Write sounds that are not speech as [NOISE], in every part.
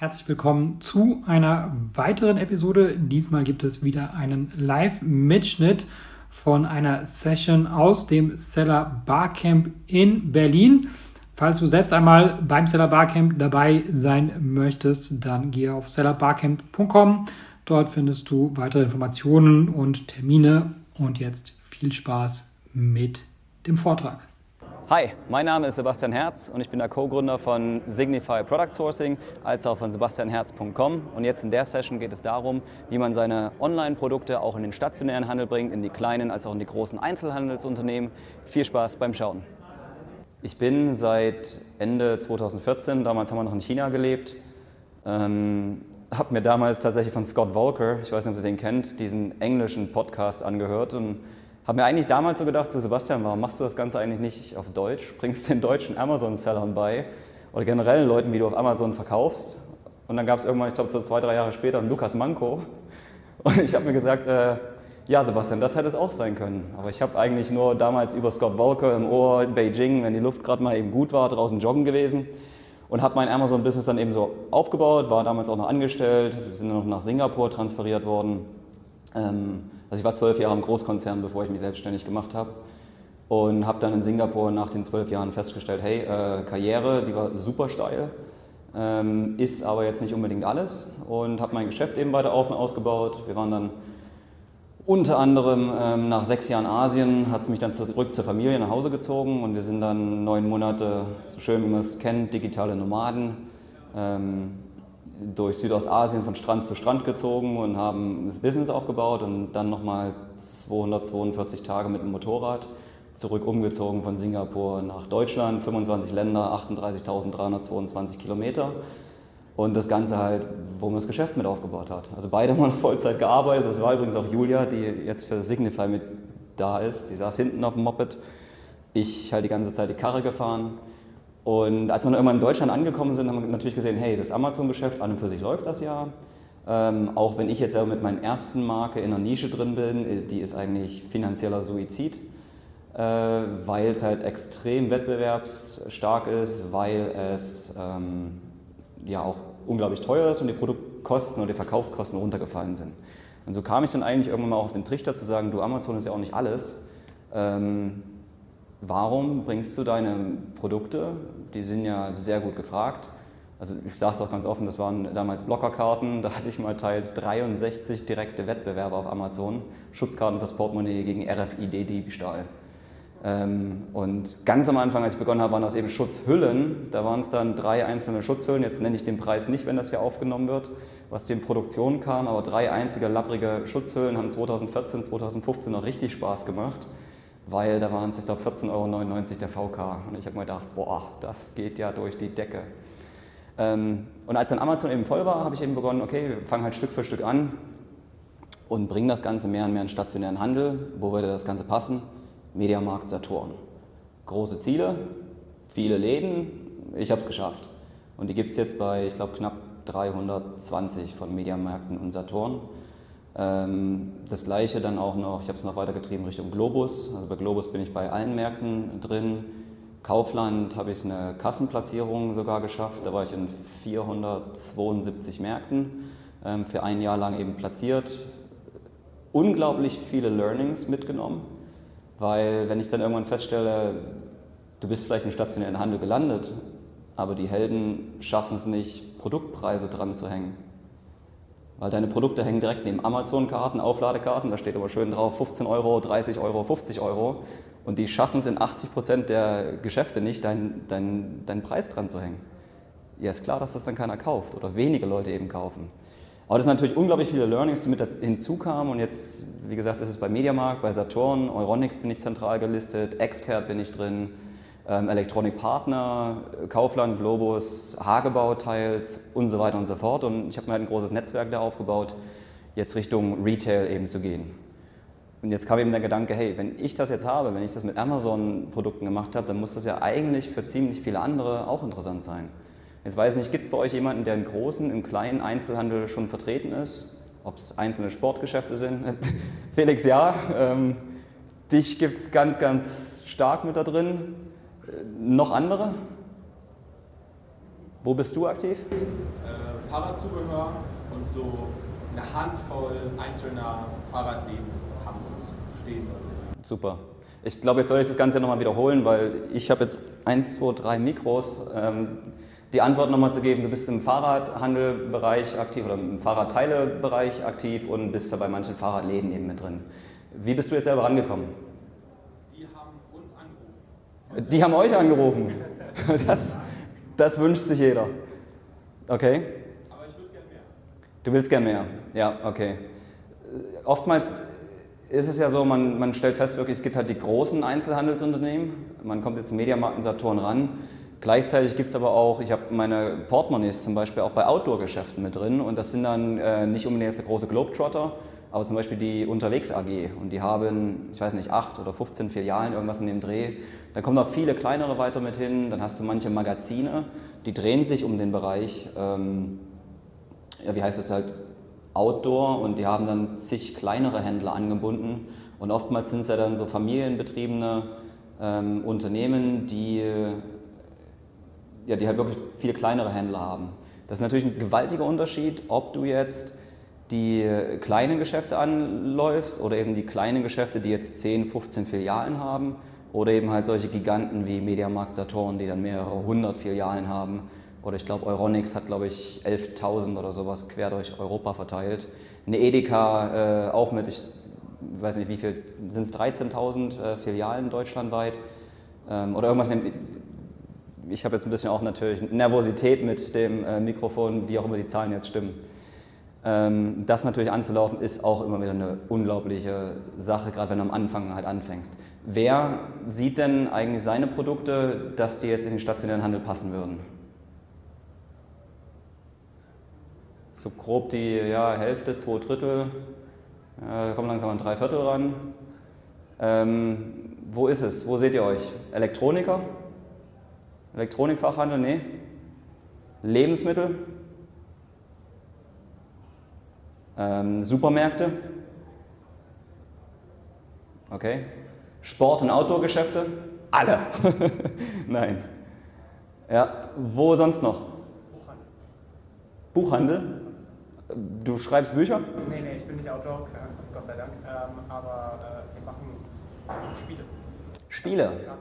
Herzlich willkommen zu einer weiteren Episode. Diesmal gibt es wieder einen Live-Mitschnitt von einer Session aus dem Seller Barcamp in Berlin. Falls du selbst einmal beim Seller Barcamp dabei sein möchtest, dann gehe auf sellerbarcamp.com. Dort findest du weitere Informationen und Termine. Und jetzt viel Spaß mit dem Vortrag. Hi, mein Name ist Sebastian Herz und ich bin der Co-Gründer von Signify Product Sourcing als auch von sebastianherz.com. Und jetzt in der Session geht es darum, wie man seine Online-Produkte auch in den stationären Handel bringt, in die kleinen als auch in die großen Einzelhandelsunternehmen. Viel Spaß beim Schauen. Ich bin seit Ende 2014, damals haben wir noch in China gelebt, ähm, habe mir damals tatsächlich von Scott Volker, ich weiß nicht, ob ihr den kennt, diesen englischen Podcast angehört und habe mir eigentlich damals so gedacht, so Sebastian, warum machst du das Ganze eigentlich nicht auf Deutsch? Bringst den deutschen Amazon-Sellern bei oder generell Leuten, wie du auf Amazon verkaufst. Und dann gab es irgendwann, ich glaube so zwei, drei Jahre später, einen Lukas Manko. Und ich habe mir gesagt, äh, ja Sebastian, das hätte es auch sein können. Aber ich habe eigentlich nur damals über Scott Volker im Ohr in Beijing, wenn die Luft gerade mal eben gut war, draußen joggen gewesen. Und habe mein Amazon-Business dann eben so aufgebaut, war damals auch noch angestellt, wir sind dann noch nach Singapur transferiert worden. Ähm, also ich war zwölf Jahre im Großkonzern, bevor ich mich selbstständig gemacht habe. Und habe dann in Singapur nach den zwölf Jahren festgestellt, hey, äh, Karriere, die war super steil, ähm, ist aber jetzt nicht unbedingt alles. Und habe mein Geschäft eben weiter auf und ausgebaut. Wir waren dann unter anderem ähm, nach sechs Jahren Asien, hat es mich dann zurück zur Familie nach Hause gezogen und wir sind dann neun Monate, so schön wie man es kennt, digitale Nomaden. Ähm, durch Südostasien von Strand zu Strand gezogen und haben das Business aufgebaut und dann nochmal 242 Tage mit dem Motorrad zurück umgezogen von Singapur nach Deutschland, 25 Länder, 38.322 Kilometer. Und das Ganze halt, wo man das Geschäft mit aufgebaut hat. Also beide mal [LAUGHS] Vollzeit gearbeitet. Das war übrigens auch Julia, die jetzt für Signify mit da ist. Die saß hinten auf dem Moped. Ich halt die ganze Zeit die Karre gefahren. Und als wir dann irgendwann in Deutschland angekommen sind, haben wir natürlich gesehen, hey, das Amazon-Geschäft an und für sich läuft das ja. Ähm, auch wenn ich jetzt selber mit meiner ersten Marke in einer Nische drin bin, die ist eigentlich finanzieller Suizid, äh, weil es halt extrem wettbewerbsstark ist, weil es ähm, ja auch unglaublich teuer ist und die Produktkosten und die Verkaufskosten runtergefallen sind. Und so kam ich dann eigentlich irgendwann mal auf den Trichter zu sagen, du Amazon ist ja auch nicht alles. Ähm, warum bringst du deine Produkte, die sind ja sehr gut gefragt, also ich sage es auch ganz offen, das waren damals Blockerkarten, da hatte ich mal teils 63 direkte Wettbewerber auf Amazon, Schutzkarten fürs Portemonnaie gegen RFID-Diebstahl. Ähm, und ganz am Anfang, als ich begonnen habe, waren das eben Schutzhüllen. Da waren es dann drei einzelne Schutzhüllen. Jetzt nenne ich den Preis nicht, wenn das hier aufgenommen wird, was die in Produktion kam. Aber drei einzige lapprige Schutzhüllen haben 2014, 2015 noch richtig Spaß gemacht weil da waren es, ich glaube, 14,99 Euro der VK. Und ich habe mir gedacht, boah, das geht ja durch die Decke. Ähm, und als dann Amazon eben voll war, habe ich eben begonnen, okay, wir fangen halt Stück für Stück an und bringen das Ganze mehr und mehr in stationären Handel. Wo würde das Ganze passen? Mediamarkt Saturn. Große Ziele, viele Läden, ich habe es geschafft. Und die gibt es jetzt bei, ich glaube, knapp 320 von Mediamärkten und Saturn. Ähm, das gleiche dann auch noch, ich habe es noch weitergetrieben Richtung Globus. Also bei Globus bin ich bei allen Märkten drin. Kaufland habe ich eine Kassenplatzierung sogar geschafft. Da war ich in 472 Märkten ähm, für ein Jahr lang eben platziert. Unglaublich viele Learnings mitgenommen, weil wenn ich dann irgendwann feststelle, du bist vielleicht im stationären Handel gelandet, aber die Helden schaffen es nicht, Produktpreise dran zu hängen. Weil deine Produkte hängen direkt neben Amazon-Karten, Aufladekarten, da steht aber schön drauf 15 Euro, 30 Euro, 50 Euro. Und die schaffen es in 80 Prozent der Geschäfte nicht, deinen dein, dein Preis dran zu hängen. Ja, ist klar, dass das dann keiner kauft oder wenige Leute eben kaufen. Aber das sind natürlich unglaublich viele Learnings, die mit hinzukamen. Und jetzt, wie gesagt, ist es bei Mediamarkt, bei Saturn, Euronics bin ich zentral gelistet, Expert bin ich drin, ähm, Electronic Partner, Kaufland, Globus, Hagebau teils und so weiter und so fort. Und ich habe mir halt ein großes Netzwerk da aufgebaut, jetzt Richtung Retail eben zu gehen. Und jetzt kam eben der Gedanke, hey, wenn ich das jetzt habe, wenn ich das mit Amazon-Produkten gemacht habe, dann muss das ja eigentlich für ziemlich viele andere auch interessant sein. Jetzt weiß ich nicht, gibt es bei euch jemanden, der im großen, im kleinen Einzelhandel schon vertreten ist? Ob es einzelne Sportgeschäfte sind? [LAUGHS] Felix, ja. Ähm, dich gibt es ganz, ganz stark mit da drin. Noch andere? Wo bist du aktiv? Äh, Fahrradzubehör und so eine Handvoll einzelner Fahrradläden Hamburgs stehen. Super. Ich glaube, jetzt soll ich das Ganze nochmal wiederholen, weil ich habe jetzt 1, 2, 3 Mikros. Ähm, die Antwort nochmal zu geben, du bist im Fahrradhandelbereich aktiv oder im Fahrradteilebereich aktiv und bist da bei manchen Fahrradläden eben mit drin. Wie bist du jetzt selber rangekommen? Die haben uns angerufen. Die haben euch angerufen. Das, das wünscht sich jeder. Okay? Aber ich würde gerne mehr. Du willst gern mehr. Ja, okay. Oftmals ist es ja so, man, man stellt fest, wirklich, es gibt halt die großen Einzelhandelsunternehmen. Man kommt jetzt Mediamarkt und Saturn ran. Gleichzeitig gibt es aber auch, ich habe meine Portemonnaies zum Beispiel auch bei Outdoor-Geschäften mit drin und das sind dann äh, nicht unbedingt jetzt der große Globetrotter, aber zum Beispiel die Unterwegs AG und die haben, ich weiß nicht, acht oder 15 Filialen, irgendwas in dem Dreh. Da kommen noch viele kleinere weiter mit hin, dann hast du manche Magazine, die drehen sich um den Bereich, ähm, ja, wie heißt es halt, Outdoor. Und die haben dann zig kleinere Händler angebunden. Und oftmals sind es ja dann so familienbetriebene ähm, Unternehmen, die ja, die halt wirklich viel kleinere Händler haben. Das ist natürlich ein gewaltiger Unterschied, ob du jetzt die kleinen Geschäfte anläufst oder eben die kleinen Geschäfte, die jetzt 10, 15 Filialen haben oder eben halt solche Giganten wie Mediamarkt Saturn, die dann mehrere hundert Filialen haben. Oder ich glaube, Euronics hat, glaube ich, 11.000 oder sowas quer durch Europa verteilt. Eine Edeka äh, auch mit, ich weiß nicht wie viel, sind es 13.000 äh, Filialen deutschlandweit. Ähm, oder irgendwas, ich habe jetzt ein bisschen auch natürlich Nervosität mit dem äh, Mikrofon, wie auch immer die Zahlen jetzt stimmen. Ähm, das natürlich anzulaufen, ist auch immer wieder eine unglaubliche Sache, gerade wenn du am Anfang halt anfängst. Wer sieht denn eigentlich seine Produkte, dass die jetzt in den stationären Handel passen würden? So grob die ja, Hälfte, zwei Drittel, da kommen langsam an drei Viertel ran. Ähm, wo ist es? Wo seht ihr euch? Elektroniker? Elektronikfachhandel? Nee. Lebensmittel? Ähm, Supermärkte? Okay. Sport- und Outdoor-Geschäfte? Alle. [LAUGHS] Nein. Ja, wo sonst noch? Buchhandel. Buchhandel? Du schreibst Bücher? Nee, nee, ich bin nicht Autor, Gott sei Dank. Ähm, aber äh, wir machen Spiele. Spiele? Ja.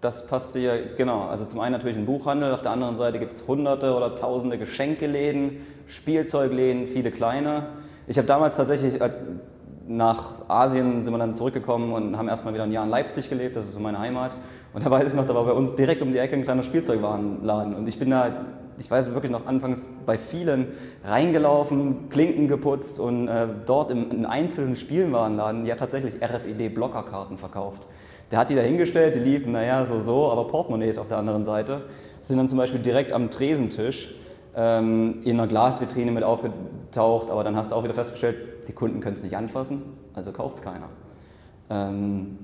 Das passt hier, genau. Also zum einen natürlich ein Buchhandel, auf der anderen Seite gibt es hunderte oder tausende Geschenkeläden, Spielzeugläden, viele kleine. Ich habe damals tatsächlich, als nach Asien sind wir dann zurückgekommen und haben erstmal wieder ein Jahr in Leipzig gelebt, das ist so meine Heimat. Und da weiß ich noch, da war bei uns direkt um die Ecke ein kleiner Spielzeugwarenladen. Und ich bin da, ich weiß wirklich noch anfangs bei vielen reingelaufen, Klinken geputzt und äh, dort im, in einzelnen Spielwarenladen, die hat tatsächlich RFID-Blockerkarten verkauft. Der hat die da hingestellt, die liefen, naja, so, so, aber Portemonnaies auf der anderen Seite sind dann zum Beispiel direkt am Tresentisch ähm, in einer Glasvitrine mit aufgetaucht, aber dann hast du auch wieder festgestellt, die Kunden können es nicht anfassen, also kauft es keiner. Ähm,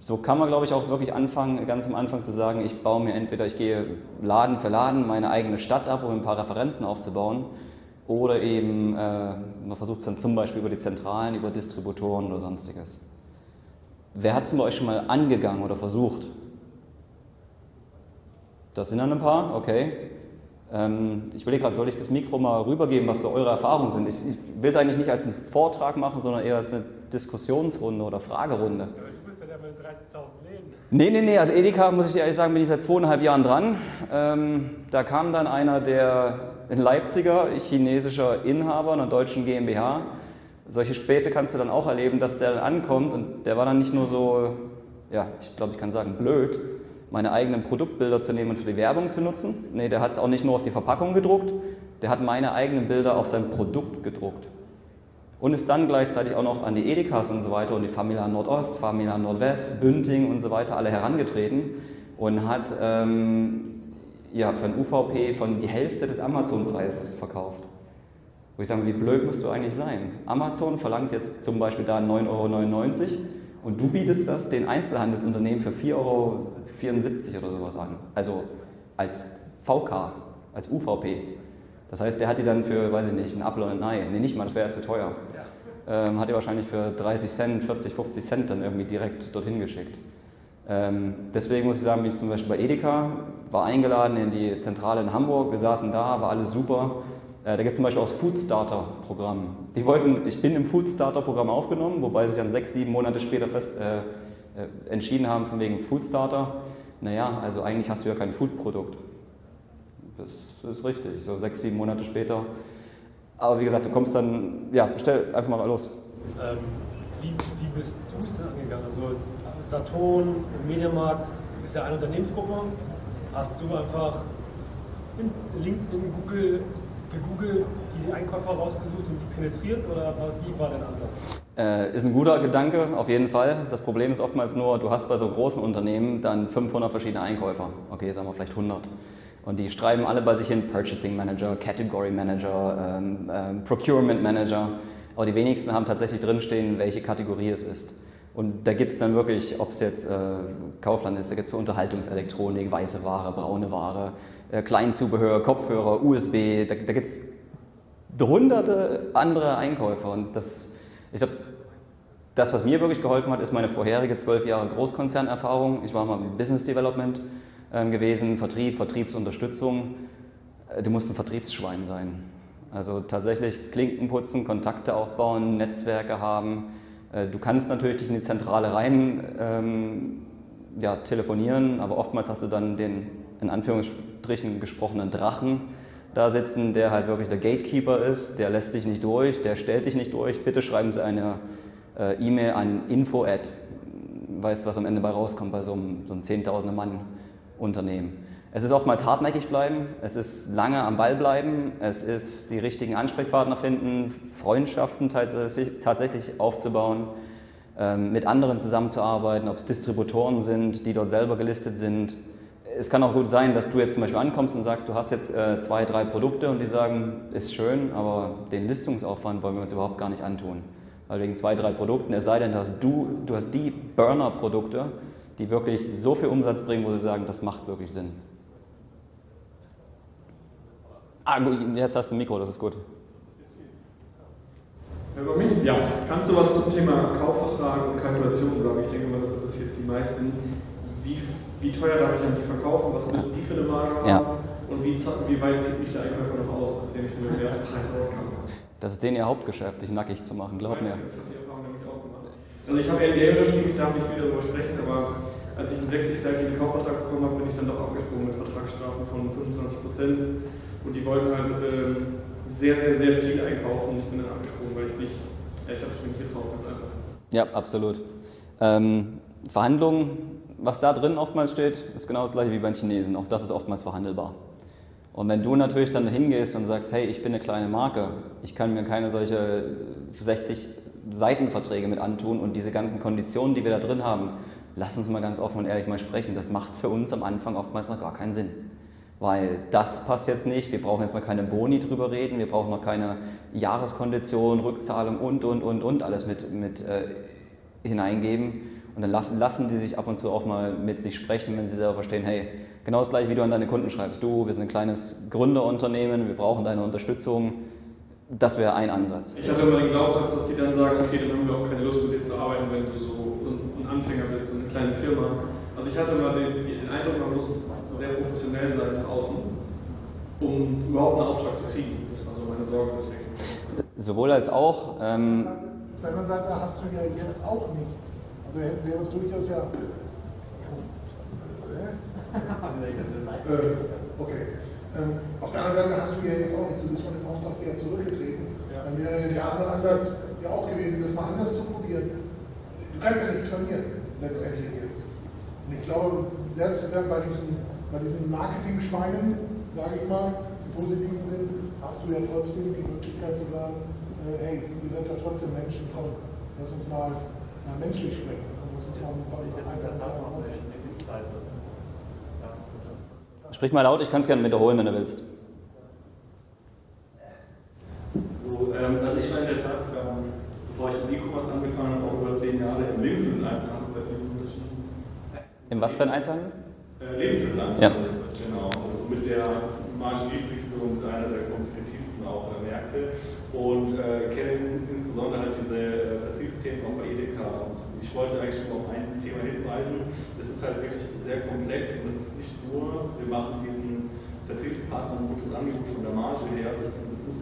so kann man, glaube ich, auch wirklich anfangen, ganz am Anfang zu sagen, ich baue mir entweder, ich gehe Laden für Laden meine eigene Stadt ab, um ein paar Referenzen aufzubauen, oder eben, äh, man versucht es dann zum Beispiel über die Zentralen, über Distributoren oder sonstiges. Wer hat es bei euch schon mal angegangen oder versucht? Das sind dann ein paar, okay. Ähm, ich überlege gerade, soll ich das Mikro mal rübergeben, was so eure Erfahrungen sind? Ich, ich will es eigentlich nicht als einen Vortrag machen, sondern eher als eine Diskussionsrunde oder Fragerunde. Ja, du bist ja der mit 13.000 Läden. Nee, nee, nee, also Edeka, muss ich dir ehrlich sagen, bin ich seit zweieinhalb Jahren dran. Ähm, da kam dann einer, der ein Leipziger, chinesischer Inhaber einer deutschen GmbH, solche Späße kannst du dann auch erleben, dass der dann ankommt und der war dann nicht nur so, ja, ich glaube, ich kann sagen, blöd, meine eigenen Produktbilder zu nehmen und für die Werbung zu nutzen. Nee, der hat es auch nicht nur auf die Verpackung gedruckt, der hat meine eigenen Bilder auf sein Produkt gedruckt. Und ist dann gleichzeitig auch noch an die Edekas und so weiter und die Familie Nordost, Familie Nordwest, Bünding und so weiter alle herangetreten und hat ähm, ja, für ein UVP von die Hälfte des Amazon-Preises verkauft. Wo ich sage, wie blöd musst du eigentlich sein? Amazon verlangt jetzt zum Beispiel da 9,99 Euro und du bietest das den Einzelhandelsunternehmen für 4,74 Euro oder sowas an. Also als VK, als UVP. Das heißt, der hat die dann für, weiß ich nicht, einen Apfel oder ein Ei. Nee, nicht mal, das wäre ja zu teuer. Ja. Ähm, hat die wahrscheinlich für 30 Cent, 40, 50 Cent dann irgendwie direkt dorthin geschickt. Ähm, deswegen muss ich sagen, bin ich zum Beispiel bei Edeka, war eingeladen in die Zentrale in Hamburg, wir saßen da, war alles super da gibt es zum Beispiel auch das Food Starter Programm. Die wollten, ich bin im Food Starter Programm aufgenommen, wobei sie sich dann sechs, sieben Monate später fest äh, äh, entschieden haben von wegen Food Starter. Naja, also eigentlich hast du ja kein Food-Produkt. Das ist richtig, so sechs, sieben Monate später. Aber wie gesagt, du kommst dann, ja, stell einfach mal los. Ähm, wie, wie bist du es angegangen? Also Saturn, Mediamarkt ist ja eine Unternehmensgruppe. Hast du einfach in LinkedIn, Google gegoogelt, die Einkäufer rausgesucht und die penetriert oder wie war dein Ansatz? Äh, ist ein guter Gedanke, auf jeden Fall. Das Problem ist oftmals nur, du hast bei so großen Unternehmen dann 500 verschiedene Einkäufer. Okay, sagen wir vielleicht 100. Und die schreiben alle bei sich hin Purchasing Manager, Category Manager, ähm, ähm, Procurement Manager. Aber die wenigsten haben tatsächlich drinstehen, welche Kategorie es ist. Und da gibt es dann wirklich, ob es jetzt äh, Kaufland ist, da gibt es für Unterhaltungselektronik, weiße Ware, braune Ware, äh, Kleinzubehör, Kopfhörer, USB, da, da gibt es hunderte andere Einkäufer. Und das, ich glaube, das, was mir wirklich geholfen hat, ist meine vorherige zwölf Jahre Großkonzernerfahrung. Ich war mal im Business Development ähm, gewesen, Vertrieb, Vertriebsunterstützung. Äh, du musst ein Vertriebsschwein sein. Also tatsächlich Klinken putzen, Kontakte aufbauen, Netzwerke haben. Äh, du kannst natürlich dich in die Zentrale rein ähm, ja, telefonieren, aber oftmals hast du dann den in Anführungsstrichen gesprochenen Drachen da sitzen, der halt wirklich der Gatekeeper ist, der lässt dich nicht durch, der stellt dich nicht durch. Bitte schreiben Sie eine äh, E-Mail an info@ weißt du, was am Ende bei rauskommt bei so einem, so einem Zehntausende Mann Unternehmen. Es ist oftmals hartnäckig bleiben, es ist lange am Ball bleiben, es ist die richtigen Ansprechpartner finden, Freundschaften tatsächlich aufzubauen, ähm, mit anderen zusammenzuarbeiten, ob es Distributoren sind, die dort selber gelistet sind. Es kann auch gut sein, dass du jetzt zum Beispiel ankommst und sagst, du hast jetzt äh, zwei, drei Produkte und die sagen, ist schön, aber den Listungsaufwand wollen wir uns überhaupt gar nicht antun. Weil wegen zwei, drei Produkten, es sei denn, dass du, du hast die Burner-Produkte, die wirklich so viel Umsatz bringen, wo sie sagen, das macht wirklich Sinn. Ah, gut, jetzt hast du ein Mikro, das ist gut. Über mich? Ja. Kannst du was zum Thema Kaufvertrag und Kalkulation sagen? Ich denke mal, das interessiert die meisten. Wie, wie teuer darf ich an die verkaufen? Was müssen die für eine Marge haben? Ja. Und wie, wie, weit zieht sich der Einkäufer noch aus, nachdem ich mit dem ersten Preis rauskam? Das ist denen ihr Hauptgeschäft, dich nackig zu machen, glaub mir. Also ich habe MBA unterschrieben, ich darf nicht viel darüber sprechen, aber als ich einen 60-seitigen Kaufvertrag bekommen habe, bin ich dann doch abgesprungen mit Vertragsstrafen von 25 Prozent. Und die wollten halt äh, sehr, sehr, sehr viel einkaufen und ich bin dann abgesprungen, weil ich nicht, ja, ich habe mich nicht getraut, ganz einfach. Ja, absolut. Ähm, Verhandlungen, was da drin oftmals steht, ist genau das gleiche wie beim Chinesen. Auch das ist oftmals verhandelbar. Und wenn du natürlich dann hingehst und sagst, hey, ich bin eine kleine Marke, ich kann mir keine solche 60 Seitenverträge mit antun und diese ganzen Konditionen, die wir da drin haben, lass uns mal ganz offen und ehrlich mal sprechen, das macht für uns am Anfang oftmals noch gar keinen Sinn. Weil das passt jetzt nicht, wir brauchen jetzt noch keine Boni drüber reden, wir brauchen noch keine Jahreskondition, Rückzahlung und, und, und, und alles mit, mit äh, hineingeben. Und dann lassen die sich ab und zu auch mal mit sich sprechen, wenn sie selber verstehen, hey, genau das gleiche, wie du an deine Kunden schreibst. Du, wir sind ein kleines Gründerunternehmen, wir brauchen deine Unterstützung. Das wäre ein Ansatz. Ich hatte immer den Glaubenssatz, dass sie dann sagen, okay, dann haben wir auch keine Lust mit dir zu arbeiten, wenn du so ein Anfänger bist und eine kleine Firma. Also ich hatte immer den, den Eindruck, man muss sehr professionell sein nach außen, um überhaupt einen Auftrag zu kriegen. Das war so meine Sorge deswegen. Sowohl als auch. Ähm, Wenn man sagt, da hast du ja jetzt auch nicht. Also hätten wir uns durchaus ja. äh, okay. Ähm, auf der anderen Seite hast du ja jetzt auch nicht, du bist von dem Auftrag wieder zurückgetreten. Ja. Dann wäre der andere Ansatz ja auch gewesen, das mal anders zu probieren. Du kannst ja nichts verlieren, letztendlich jetzt. Und ich glaube, selbst bei diesen bei diesen Marketing-Schweinen, sage ich mal, die positiven sind, hast du ja trotzdem die Möglichkeit zu sagen, äh, hey, ihr seid ja trotzdem Menschen, komm, lass uns mal äh, menschlich sprechen. Sprich mal laut, ich kann es gerne wiederholen, wenn du willst. So, ähm, also ich war in der Tat, ähm, bevor ich mit E-Commerce angefangen habe, auch über zehn Jahre im Lebensmittel-Einzelhandel bei vielen Unterschieden. Im was für ein Einzelhandel? Äh, Lebensmittel ja. Genau, also mit der margenniedrigste und einer der kompetitivsten auch äh, Märkte und äh, kenne insbesondere halt diese äh, Vertriebsthemen auch bei Edeka. Ich wollte eigentlich schon auf ein Thema hinweisen. Das ist halt wirklich sehr komplex und das ist nicht nur, wir machen diesen Vertriebspartnern ein gutes Angebot von der Marge her, das, ist, das muss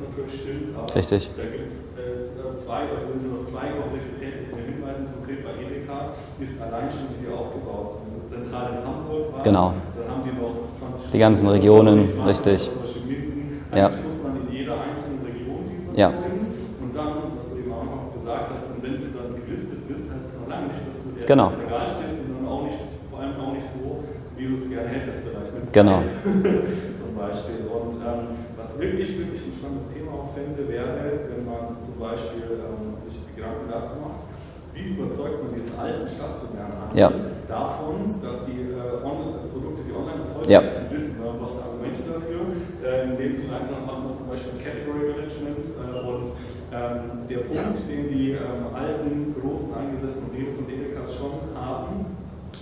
Aber Richtig. Da gibt es äh, zwei, also nur noch zwei Komplexitäten. Der Hinweis konkret bei Edeka ist allein schon, wie aufgebaut sind. Zentral in Hamburg war, genau. dann haben die noch 20 Die ganzen Regionen, richtig. Ja. muss man in jeder einzelnen Region die ja. Und dann, was du eben auch noch gesagt hast, und wenn du dann gelistet bist, heißt es noch lange nicht, dass du der genau. Regal stehst, sondern auch nicht, vor allem auch nicht so, wie du es gerne hättest vielleicht. Mit genau. [LAUGHS] zum Beispiel. Und ähm, was wirklich, wirklich ein spannendes Thema auch fände, wäre, wenn man zum Beispiel ähm, sich Gedanken dazu macht, wie überzeugt man diesen alten stationären Handel ja. davon, dass die äh, Produkte, die online erfolgreich ja. sind, wissen, man braucht Argumente dafür, äh, in dem Zuge einfach machen wir zum Beispiel Category Management äh, und ähm, der Punkt, den die ähm, alten, großen, eingesessenen Redes und Edekas schon haben,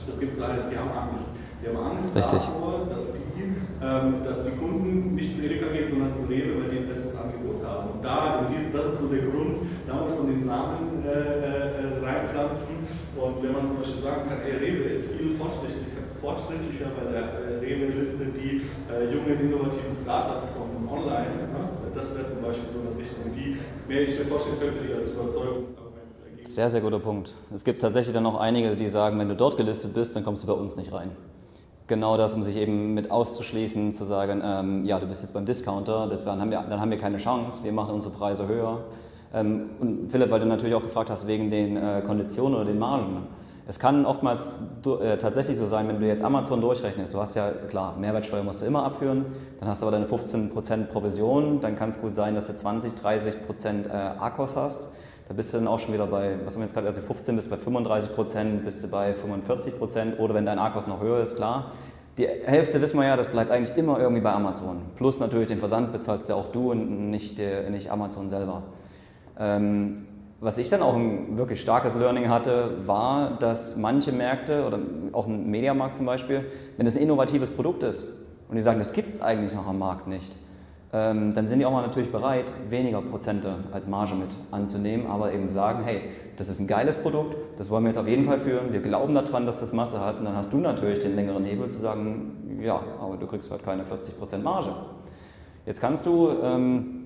das gibt es alles, die haben Angst. Die haben Angst Richtig. davor, dass die, ähm, dass die Kunden nicht zu Edeka gehen, sondern zu Rewe, weil die ein besseres Angebot haben. Und da, in das ist so der Grund, da muss man den Samen äh, äh, reinpflanzen. Und wenn man zum Beispiel sagen kann, ey, Rewe ist viel fortschrittlicher, fortschrittlicher bei der äh, Rewe-Liste, die äh, jungen, innovativen Startups von online, ne? das wäre zum Beispiel so eine Richtung, die mir ich mir vorstellen könnte, die als Überzeugungsargument ergeben. Sehr, sehr guter Punkt. Es gibt tatsächlich dann noch einige, die sagen, wenn du dort gelistet bist, dann kommst du bei uns nicht rein genau das, um sich eben mit auszuschließen, zu sagen, ähm, ja, du bist jetzt beim Discounter, deswegen haben wir, dann haben wir keine Chance, wir machen unsere Preise höher. Ähm, und Philipp, weil du natürlich auch gefragt hast wegen den äh, Konditionen oder den Margen. Es kann oftmals äh, tatsächlich so sein, wenn du jetzt Amazon durchrechnest, du hast ja, klar, Mehrwertsteuer musst du immer abführen, dann hast du aber deine 15% Provision, dann kann es gut sein, dass du 20, 30% äh, Akkus hast. Da bist du dann auch schon wieder bei, was haben wir jetzt gerade, also 15 bis bei 35 Prozent, bist du bei 45 Prozent oder wenn dein Akkus noch höher ist, klar. Die Hälfte wissen wir ja, das bleibt eigentlich immer irgendwie bei Amazon. Plus natürlich den Versand bezahlst ja auch du und nicht, nicht Amazon selber. Ähm, was ich dann auch ein wirklich starkes Learning hatte, war, dass manche Märkte oder auch ein Mediamarkt zum Beispiel, wenn es ein innovatives Produkt ist und die sagen, das gibt es eigentlich noch am Markt nicht, ähm, dann sind die auch mal natürlich bereit, weniger Prozente als Marge mit anzunehmen, aber eben sagen, hey, das ist ein geiles Produkt, das wollen wir jetzt auf jeden Fall führen, wir glauben daran, dass das Masse hat und dann hast du natürlich den längeren Hebel zu sagen, ja, aber du kriegst halt keine 40% Marge. Jetzt kannst du ähm,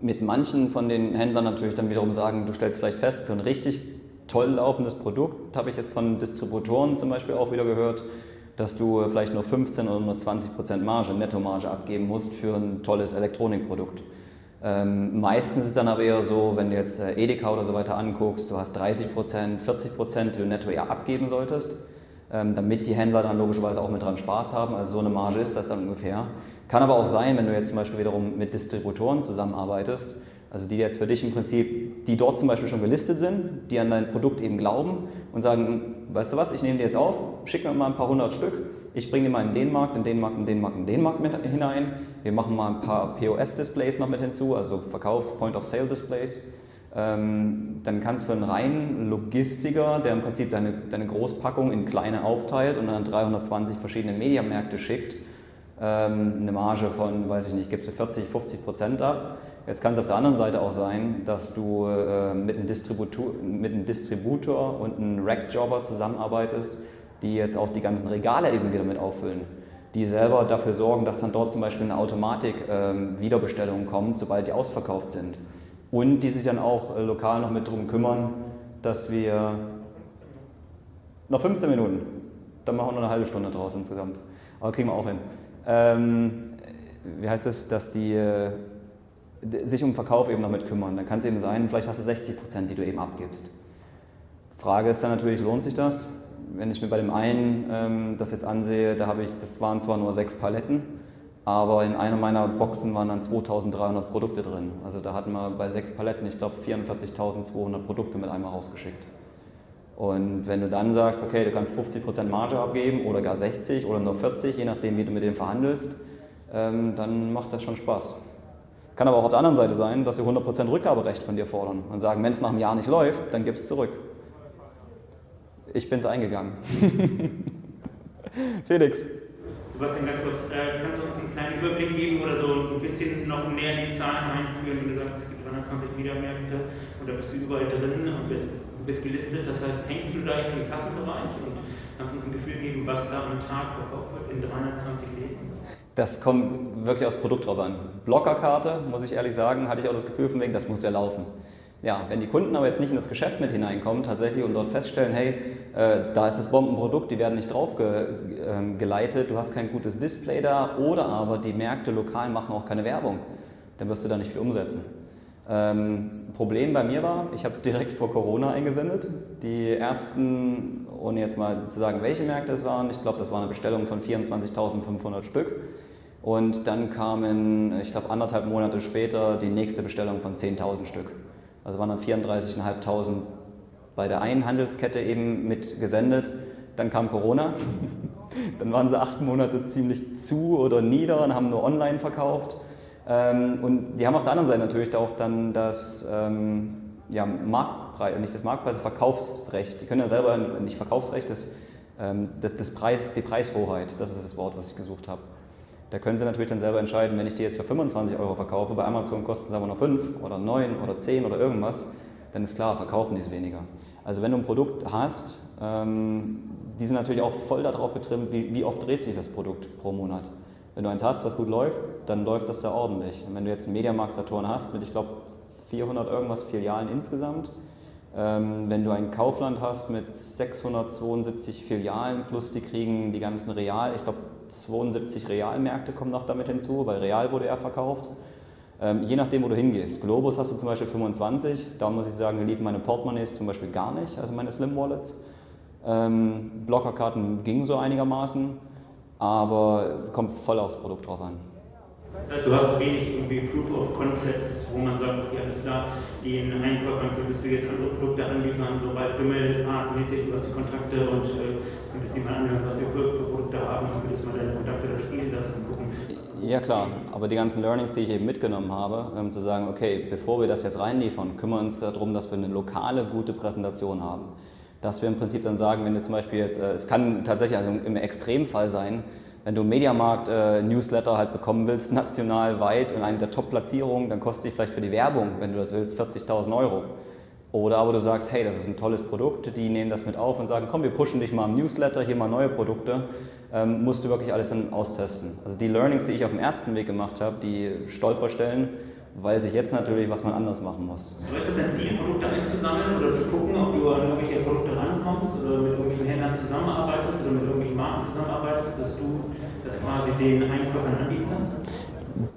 mit manchen von den Händlern natürlich dann wiederum sagen, du stellst vielleicht fest, für ein richtig toll laufendes Produkt, habe ich jetzt von Distributoren zum Beispiel auch wieder gehört, dass du vielleicht nur 15 oder nur 20 Prozent Marge, Nettomarge abgeben musst für ein tolles Elektronikprodukt. Ähm, meistens ist dann aber eher so, wenn du jetzt äh, Edeka oder so weiter anguckst, du hast 30 Prozent, 40 Prozent, die du netto eher abgeben solltest, ähm, damit die Händler dann logischerweise auch mit dran Spaß haben. Also so eine Marge ist das dann ungefähr. Kann aber auch sein, wenn du jetzt zum Beispiel wiederum mit Distributoren zusammenarbeitest, also die jetzt für dich im Prinzip, die dort zum Beispiel schon gelistet sind, die an dein Produkt eben glauben und sagen, weißt du was, ich nehme die jetzt auf, schick mir mal ein paar hundert Stück, ich bringe die mal in den Markt, in den Markt, in den Markt, in den Markt mit hinein. Wir machen mal ein paar POS-Displays noch mit hinzu, also Verkaufs-Point-of-Sale-Displays. Ähm, dann kannst du für einen reinen Logistiker, der im Prinzip deine, deine Großpackung in kleine aufteilt und dann an 320 verschiedene Mediamärkte schickt, ähm, eine Marge von, weiß ich nicht, gibst du 40, 50 Prozent ab. Jetzt kann es auf der anderen Seite auch sein, dass du äh, mit, einem Distributor, mit einem Distributor und einem Rack-Jobber zusammenarbeitest, die jetzt auch die ganzen Regale eben wieder mit auffüllen. Die selber dafür sorgen, dass dann dort zum Beispiel eine Automatik ähm, Wiederbestellungen kommt, sobald die ausverkauft sind. Und die sich dann auch äh, lokal noch mit darum kümmern, dass wir noch 15 Minuten, dann machen wir noch eine halbe Stunde draus insgesamt. Aber kriegen wir auch hin ähm, wie heißt es, dass die äh, sich um Verkauf eben noch mit kümmern. Dann kann es eben sein, vielleicht hast du 60 Prozent, die du eben abgibst. Frage ist dann natürlich, lohnt sich das? Wenn ich mir bei dem einen ähm, das jetzt ansehe, da habe ich, das waren zwar nur sechs Paletten, aber in einer meiner Boxen waren dann 2300 Produkte drin. Also da hatten wir bei sechs Paletten, ich glaube, 44.200 Produkte mit einmal rausgeschickt. Und wenn du dann sagst, okay, du kannst 50% Marge abgeben oder gar 60 oder nur 40, je nachdem, wie du mit dem verhandelst, ähm, dann macht das schon Spaß. Kann aber auch auf der anderen Seite sein, dass sie 100% Rückgaberecht von dir fordern und sagen, wenn es nach einem Jahr nicht läuft, dann gib es zurück. Ich bin es eingegangen. [LAUGHS] Felix. Sebastian, ganz kurz, äh, kannst du uns einen kleinen Überblick geben oder so ein bisschen noch mehr die Zahlen einführen, du sagst, es gibt 320 Mediamärkte und da bist du überall drin und bist gelistet, das heißt, hängst du da jetzt im Kassenbereich und kannst uns ein Gefühl geben, was da am Tag verkauft wird in 320 Läden? Das kommt wirklich aufs Produkt drauf an. Blockerkarte, muss ich ehrlich sagen, hatte ich auch das Gefühl von wegen, das muss ja laufen. Ja, wenn die Kunden aber jetzt nicht in das Geschäft mit hineinkommen tatsächlich und dort feststellen, hey, äh, da ist das Bombenprodukt, die werden nicht drauf ge, äh, geleitet, du hast kein gutes Display da oder aber die Märkte lokal machen auch keine Werbung, dann wirst du da nicht viel umsetzen. Ähm, Problem bei mir war, ich habe direkt vor Corona eingesendet. Die ersten, ohne jetzt mal zu sagen, welche Märkte es waren, ich glaube, das war eine Bestellung von 24.500 Stück. Und dann kamen, ich glaube, anderthalb Monate später die nächste Bestellung von 10.000 Stück. Also waren dann 34.500 bei der einen Handelskette eben mit gesendet. Dann kam Corona. [LAUGHS] dann waren sie acht Monate ziemlich zu oder nieder und haben nur online verkauft. Ähm, und die haben auf der anderen Seite natürlich auch dann das ähm, ja, Marktpreis, nicht das Marktpreis, das Verkaufsrecht. Die können ja selber, nicht Verkaufsrecht, das, ähm, das, das Preis, die Preishoheit, das ist das Wort, was ich gesucht habe. Da können Sie natürlich dann selber entscheiden, wenn ich die jetzt für 25 Euro verkaufe, bei Amazon kosten sie aber nur 5 oder 9 oder 10 oder irgendwas, dann ist klar, verkaufen die es weniger. Also wenn du ein Produkt hast, ähm, die sind natürlich auch voll darauf getrimmt, wie, wie oft dreht sich das Produkt pro Monat. Wenn du eins hast, was gut läuft, dann läuft das da ordentlich. Und wenn du jetzt einen Mediamarkt Saturn hast mit, ich glaube, 400 irgendwas Filialen insgesamt, ähm, wenn du ein Kaufland hast mit 672 Filialen plus die kriegen die ganzen Real, ich glaube 72 Realmärkte kommen noch damit hinzu, weil Real wurde ja verkauft. Ähm, je nachdem, wo du hingehst. Globus hast du zum Beispiel 25, da muss ich sagen, liefen meine Portemonnaies zum Beispiel gar nicht, also meine Slim Wallets. Ähm, Blockerkarten gingen so einigermaßen, aber kommt voll aufs Produkt drauf an. Das heißt, du hast wenig irgendwie Proof of Concepts, wo man sagt, okay, alles klar, den Einkäufern könntest du jetzt andere Produkte anliefern, sobald Wimmelartmäßig, du hast die Kontakte und äh, könntest die mal anhören, was wir für, für Produkte haben, und könntest mal deine Kontakte da spielen lassen und gucken. Ja klar, aber die ganzen Learnings, die ich eben mitgenommen habe, ähm, zu sagen, okay, bevor wir das jetzt reinliefern, kümmern wir uns darum, dass wir eine lokale, gute Präsentation haben. Dass wir im Prinzip dann sagen, wenn du zum Beispiel jetzt, äh, es kann tatsächlich also im Extremfall sein, wenn du Mediamarkt-Newsletter äh, halt bekommen willst, [LAUGHS] national weit und eine der Top-Platzierungen, dann kostet dich vielleicht für die Werbung, wenn du das willst, 40.000 Euro. Oder aber du sagst, hey, das ist ein tolles Produkt, die nehmen das mit auf und sagen, komm, wir pushen dich mal im Newsletter, hier mal neue Produkte, ähm, musst du wirklich alles dann austesten. Also die Learnings, die ich auf dem ersten Weg gemacht habe, die Stolperstellen, weiß ich jetzt natürlich, was man anders machen muss. Ist es dein Ziel, Produkte einzusammeln oder zu gucken, ob du an irgendwelche Produkte rankommst oder mit irgendwelchen Händlern zusammenarbeitest oder mit irgendwelchen Marken zusammenarbeitest, dass du das quasi den Einkäufern anbieten kannst?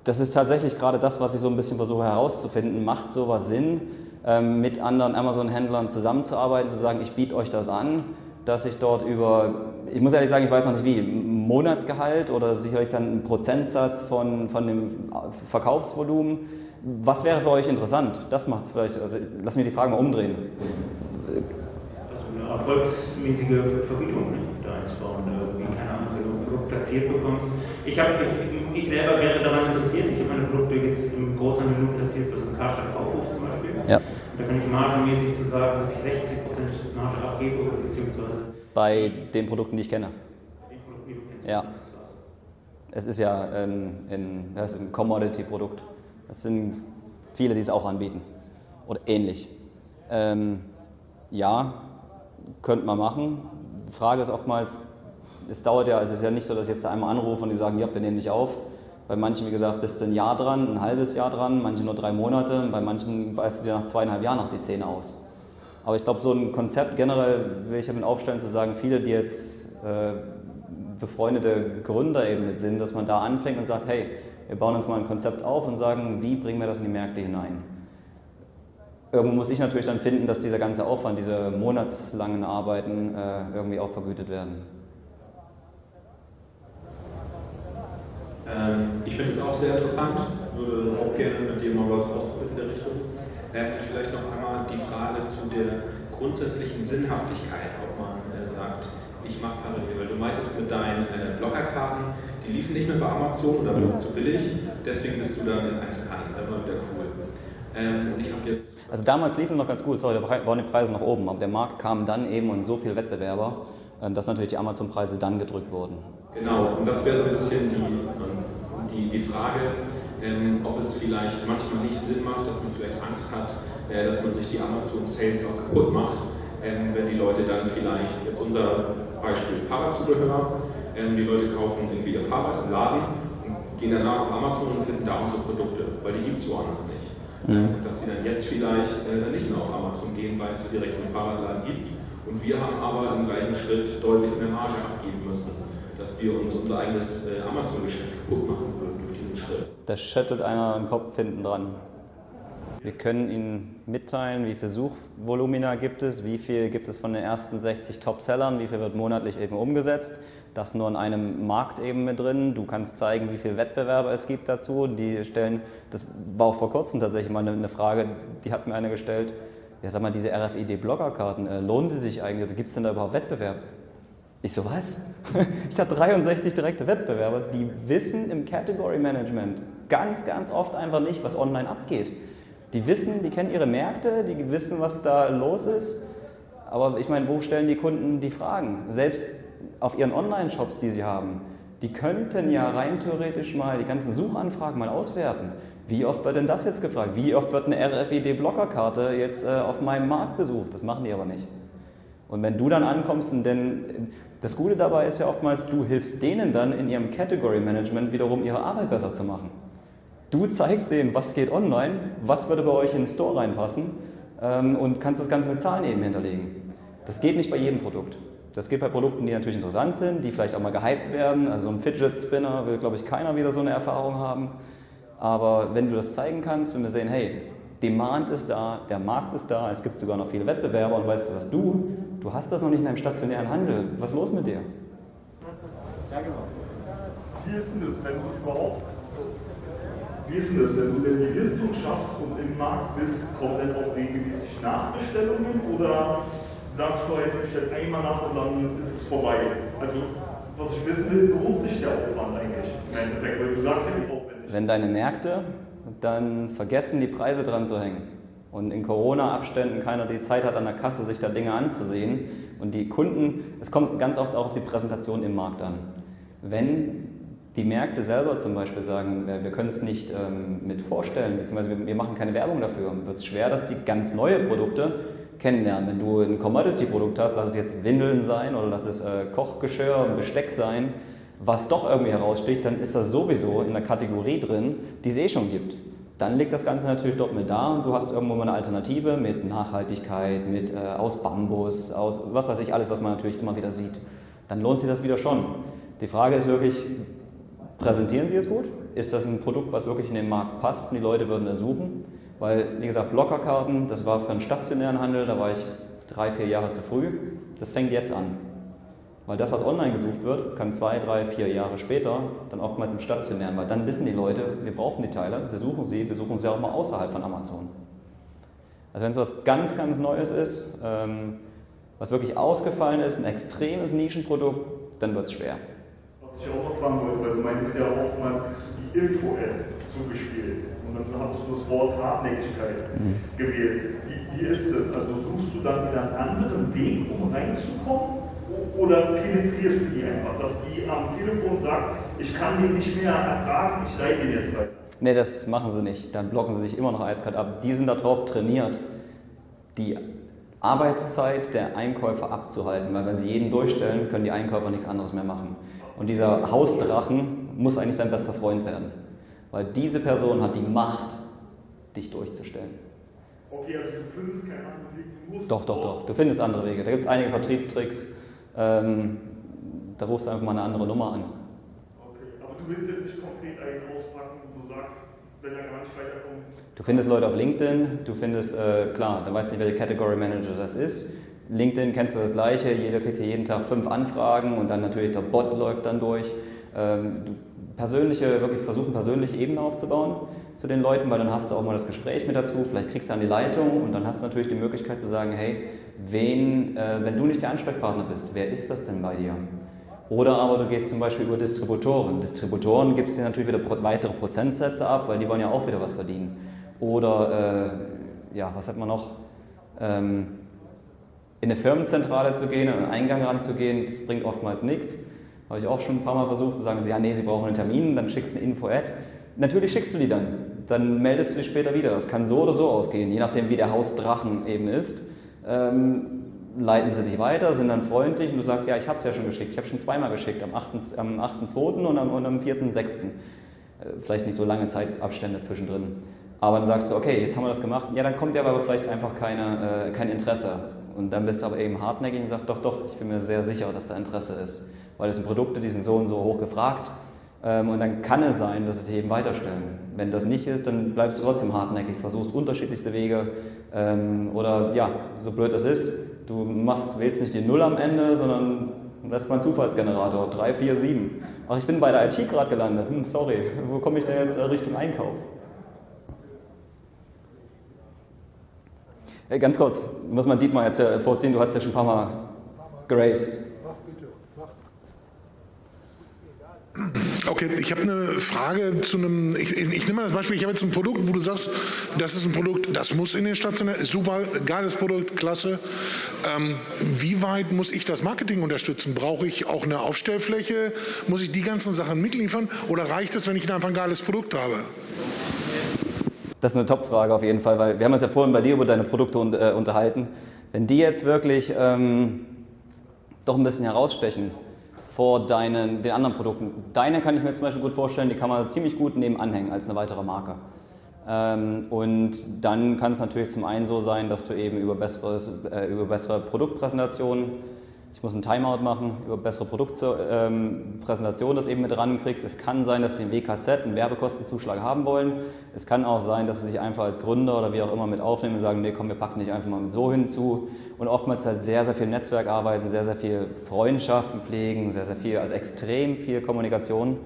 Das ist tatsächlich gerade das, was ich so ein bisschen versuche herauszufinden. Macht sowas Sinn, ähm, mit anderen Amazon-Händlern zusammenzuarbeiten, zu sagen, ich biete euch das an, dass ich dort über, ich muss ehrlich sagen, ich weiß noch nicht wie, Monatsgehalt oder sicherlich dann einen Prozentsatz von, von dem Verkaufsvolumen. Was wäre für euch interessant? Das macht vielleicht, lass mich die Frage mal umdrehen. Also eine erfolgsmäßige Vergütung ne? da einzubauen, wie, keine Ahnung, wenn du ein Produkt platziert bekommst. Ich, hab, ich, ich selber wäre daran interessiert, ich habe meine Produkte jetzt im Großhandel nur platziert, also im Karstadt Kaufhof zum Beispiel. Ja. Da kann ich margenmäßig zu sagen, dass ich 60% Marge abgebe, beziehungsweise. Bei den Produkten, die ich kenne. Ja. Es ist ja ein, ein, ein Commodity-Produkt. Es sind viele, die es auch anbieten. Oder ähnlich. Ähm, ja, könnte man machen. Die Frage ist oftmals, es dauert ja, also es ist ja nicht so, dass jetzt da einmal anrufen und die sagen, ja, wir nehmen dich auf. Bei manchen, wie gesagt, bist du ein Jahr dran, ein halbes Jahr dran, manche nur drei Monate, bei manchen beißt du dir nach zweieinhalb Jahren noch die Zähne aus. Aber ich glaube, so ein Konzept generell will ich damit aufstellen, zu sagen, viele, die jetzt äh, befreundete Gründer eben mit sind, dass man da anfängt und sagt, hey, wir bauen uns mal ein Konzept auf und sagen, wie bringen wir das in die Märkte hinein? Irgendwo muss ich natürlich dann finden, dass dieser ganze Aufwand, diese monatslangen Arbeiten äh, irgendwie auch vergütet werden. Ähm, ich finde es auch sehr interessant, würde auch gerne mit dir mal was ausprobieren in der Richtung. Äh, vielleicht noch einmal die Frage zu der grundsätzlichen Sinnhaftigkeit, ob man äh, sagt, ich mache parallel, weil du meintest mit deinen äh, Blockerkarten, die liefen nicht mehr bei Amazon oder waren zu billig, deswegen bist du dann in Einzelhandel, war wieder cool. Ähm, und ich habe jetzt. Also damals liefen noch ganz gut, sorry, da waren die Preise noch oben, aber der Markt kam dann eben und so viel Wettbewerber, ähm, dass natürlich die Amazon-Preise dann gedrückt wurden. Genau, und das wäre so ein bisschen die, die, die Frage, ähm, ob es vielleicht manchmal nicht Sinn macht, dass man vielleicht Angst hat, äh, dass man sich die Amazon-Sales auch kaputt macht, ähm, wenn die Leute dann vielleicht, jetzt unser Beispiel Fahrradzubehör, ähm, die Leute kaufen irgendwie ihr Fahrrad im Laden und gehen danach auf Amazon und finden da unsere Produkte, weil die gibt es woanders nicht. Mhm. Dass sie dann jetzt vielleicht äh, nicht mehr auf Amazon gehen, weil es direkt einen Fahrradladen gibt. Und wir haben aber im gleichen Schritt deutlich mehr Marge abgeben müssen, dass wir uns unser eigenes äh, Amazon-Geschäft kaputt machen würden durch diesen Schritt. Da schüttelt einer den Kopf hinten dran. Wir können Ihnen mitteilen, wie viel Suchvolumina gibt es, wie viel gibt es von den ersten 60 Top-Sellern, wie viel wird monatlich eben umgesetzt. Das nur in einem Markt eben mit drin. Du kannst zeigen, wie viele Wettbewerber es gibt dazu. Die stellen, das war auch vor kurzem tatsächlich mal eine Frage, die hat mir eine gestellt. Ja, sag mal, diese RFID-Bloggerkarten, äh, lohnen die sich eigentlich? Gibt es denn da überhaupt Wettbewerb? Ich so, was? [LAUGHS] Ich habe 63 direkte Wettbewerber, die wissen im Category Management ganz, ganz oft einfach nicht, was online abgeht. Die wissen, die kennen ihre Märkte, die wissen, was da los ist. Aber ich meine, wo stellen die Kunden die Fragen? Selbst auf ihren Online-Shops, die sie haben, die könnten ja rein theoretisch mal die ganzen Suchanfragen mal auswerten. Wie oft wird denn das jetzt gefragt? Wie oft wird eine RFID-Blockerkarte jetzt äh, auf meinem Markt besucht? Das machen die aber nicht. Und wenn du dann ankommst, denn das Gute dabei ist ja oftmals, du hilfst denen dann in ihrem Category Management wiederum ihre Arbeit besser zu machen. Du zeigst denen, was geht online, was würde bei euch in den Store reinpassen ähm, und kannst das Ganze mit Zahlen eben hinterlegen. Das geht nicht bei jedem Produkt. Das geht bei Produkten, die natürlich interessant sind, die vielleicht auch mal gehypt werden. Also ein Fidget Spinner will, glaube ich, keiner wieder so eine Erfahrung haben. Aber wenn du das zeigen kannst, wenn wir sehen, hey, Demand ist da, der Markt ist da, es gibt sogar noch viele Wettbewerber und weißt du was, du, du hast das noch nicht in deinem stationären Handel. Was ist los mit dir? Ja, genau. Wie ist denn das, wenn du überhaupt wie ist denn das, wenn du denn die Listung schaffst und im Markt bist, kommen dann auch regelmäßig Nachbestellungen oder sagst du halt, ich stelle einmal nach und dann ist es vorbei? Also, was ich wissen will, lohnt sich der Aufwand eigentlich im Endeffekt, weil du sagst ja nicht aufwendig. Wenn deine Märkte dann vergessen, die Preise dran zu hängen und in Corona-Abständen keiner die Zeit hat, an der Kasse sich da Dinge anzusehen und die Kunden, es kommt ganz oft auch auf die Präsentation im Markt an. Wenn die Märkte selber zum Beispiel sagen, wir können es nicht ähm, mit vorstellen, beziehungsweise wir, machen keine Werbung dafür, wird es schwer, dass die ganz neue Produkte kennenlernen. Wenn du ein Commodity-Produkt hast, lass es jetzt Windeln sein oder lass es äh, Kochgeschirr, Besteck sein, was doch irgendwie heraussticht, dann ist das sowieso in der Kategorie drin, die es eh schon gibt. Dann liegt das Ganze natürlich dort mit da und du hast irgendwo mal eine Alternative mit Nachhaltigkeit, mit äh, aus Bambus, aus was weiß ich alles, was man natürlich immer wieder sieht. Dann lohnt sich das wieder schon. Die Frage ist wirklich, Präsentieren Sie es gut? Ist das ein Produkt, was wirklich in den Markt passt und die Leute würden es suchen? Weil, wie gesagt, Blockerkarten, das war für einen stationären Handel, da war ich drei, vier Jahre zu früh. Das fängt jetzt an. Weil das, was online gesucht wird, kann zwei, drei, vier Jahre später dann oftmals im stationären, weil dann wissen die Leute, wir brauchen die Teile, wir suchen sie, wir suchen sie auch mal außerhalb von Amazon. Also wenn es was ganz, ganz Neues ist, ähm, was wirklich ausgefallen ist, ein extremes Nischenprodukt, dann wird es schwer ich auch noch fragen wollte, weil du meintest ja oftmals kriegst du die Info-Ad zugespielt und dann hattest du das Wort Hartnäckigkeit mhm. gewählt. Wie, wie, ist das? Also suchst du dann wieder einen anderen Weg, um reinzukommen? Oder penetrierst du die einfach, dass die am Telefon sagt, ich kann den nicht mehr ertragen, ich leite den jetzt weiter? Nee, das machen sie nicht. Dann blocken sie sich immer noch eiskalt ab. Die sind darauf trainiert, die Arbeitszeit der Einkäufer abzuhalten, weil wenn sie jeden durchstellen, können die Einkäufer nichts anderes mehr machen. Und dieser Hausdrachen muss eigentlich dein bester Freund werden. Weil diese Person hat die Macht, dich durchzustellen. Okay, also du findest keinen anderen Weg, du musst. Doch, doch, doch. Du findest andere Wege. Da gibt es einige Vertriebstricks. Ähm, da rufst du einfach mal eine andere Nummer an. Okay, aber du willst jetzt nicht konkret einen auspacken, wo du sagst, wenn er gar nicht weiterkommt. Du findest Leute auf LinkedIn, du findest, äh, klar, dann weißt du nicht, welcher Category Manager das ist. LinkedIn kennst du das Gleiche, jeder kriegt hier jeden Tag fünf Anfragen und dann natürlich der Bot läuft dann durch. Ähm, persönliche, wirklich versuchen, persönliche Ebene aufzubauen zu den Leuten, weil dann hast du auch mal das Gespräch mit dazu, vielleicht kriegst du an die Leitung und dann hast du natürlich die Möglichkeit zu sagen, hey, wen, äh, wenn du nicht der Ansprechpartner bist, wer ist das denn bei dir? Oder aber du gehst zum Beispiel über Distributoren. Distributoren gibst dir natürlich wieder weitere Prozentsätze ab, weil die wollen ja auch wieder was verdienen. Oder, äh, ja, was hat man noch? Ähm, in eine Firmenzentrale zu gehen, an einen Eingang ranzugehen, das bringt oftmals nichts. Habe ich auch schon ein paar Mal versucht, zu sagen sie, ja, nee, sie brauchen einen Termin, dann schickst du eine Info-Ad. Natürlich schickst du die dann. Dann meldest du dich später wieder. Das kann so oder so ausgehen, je nachdem, wie der Hausdrachen eben ist. Ähm, leiten sie dich weiter, sind dann freundlich und du sagst, ja, ich habe es ja schon geschickt. Ich habe schon zweimal geschickt, am 8.2. und am, und am 4.6. Äh, vielleicht nicht so lange Zeitabstände zwischendrin. Aber dann sagst du, okay, jetzt haben wir das gemacht, ja, dann kommt dir aber vielleicht einfach keine, äh, kein Interesse. Und dann bist du aber eben hartnäckig und sagst, doch, doch, ich bin mir sehr sicher, dass da Interesse ist. Weil es sind Produkte, die sind so und so hoch gefragt. Ähm, und dann kann es sein, dass sie dich eben weiterstellen. Wenn das nicht ist, dann bleibst du trotzdem hartnäckig, versuchst unterschiedlichste Wege. Ähm, oder ja, so blöd das ist, du machst, wählst nicht die Null am Ende, sondern lässt mal einen Zufallsgenerator, 3, 4, 7. Ach, ich bin bei der IT gerade gelandet. Hm, sorry, wo komme ich denn jetzt äh, Richtung Einkauf? Hey, ganz kurz, muss man Dietmar jetzt vorziehen, du hast ja schon ein paar Mal geraced. Okay, ich habe eine Frage zu einem, ich, ich nehme mal das Beispiel, ich habe jetzt ein Produkt, wo du sagst, das ist ein Produkt, das muss in den stationären, super, geiles Produkt, klasse. Ähm, wie weit muss ich das Marketing unterstützen? Brauche ich auch eine Aufstellfläche? Muss ich die ganzen Sachen mitliefern? Oder reicht es, wenn ich einfach ein geiles Produkt habe? Das ist eine Top-Frage auf jeden Fall, weil wir haben uns ja vorhin bei dir über deine Produkte äh, unterhalten. Wenn die jetzt wirklich ähm, doch ein bisschen herausstechen, vor deinen, den anderen Produkten. Deine kann ich mir zum Beispiel gut vorstellen, die kann man ziemlich gut neben anhängen als eine weitere Marke. Ähm, und dann kann es natürlich zum einen so sein, dass du eben über, besseres, äh, über bessere Produktpräsentationen, ich muss ein Timeout machen, über bessere Produktpräsentationen ähm, das eben mit rankriegst. Es kann sein, dass sie im WKZ einen Werbekostenzuschlag haben wollen. Es kann auch sein, dass sie sich einfach als Gründer oder wie auch immer mit aufnehmen und sagen, nee, komm, wir packen dich einfach mal mit so hinzu und oftmals halt sehr, sehr viel Netzwerkarbeiten, sehr, sehr viel Freundschaften pflegen, sehr, sehr viel, also extrem viel Kommunikation.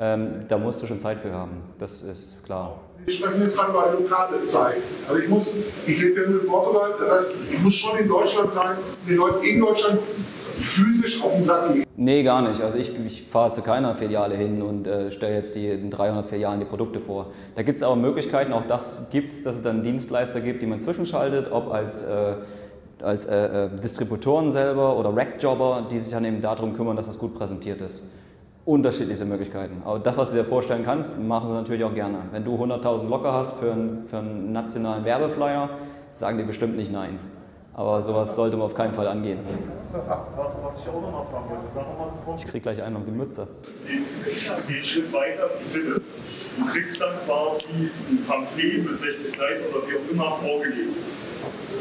Ähm, da musst du schon Zeit für haben, das ist klar. Wir sprechen jetzt gerade über lokale Zeit. Also ich muss, ich lebe ja nur in Portugal, das heißt, ich muss schon in Deutschland sein, den Leuten in Deutschland physisch auf den Sack gehen. Nee, gar nicht. Also ich, ich fahre zu keiner Filiale hin und äh, stelle jetzt die in 300 Filialen die Produkte vor. Da gibt es aber Möglichkeiten, auch das gibt es, dass es dann Dienstleister gibt, die man zwischenschaltet, ob als äh, als äh, äh, Distributoren selber oder Rackjobber, die sich dann eben darum kümmern, dass das gut präsentiert ist. Unterschiedliche Möglichkeiten. Aber das, was du dir vorstellen kannst, machen sie natürlich auch gerne. Wenn du 100.000 locker hast für einen, für einen nationalen Werbeflyer, sagen die bestimmt nicht nein. Aber sowas sollte man auf keinen Fall angehen. Was, was ich auch noch mal fragen wollte, sag mal, Ich krieg gleich einen auf die Mütze. Den Schritt weiter, bitte. Du kriegst dann quasi ein Pamphlet mit 60 Seiten oder wie auch immer vorgegeben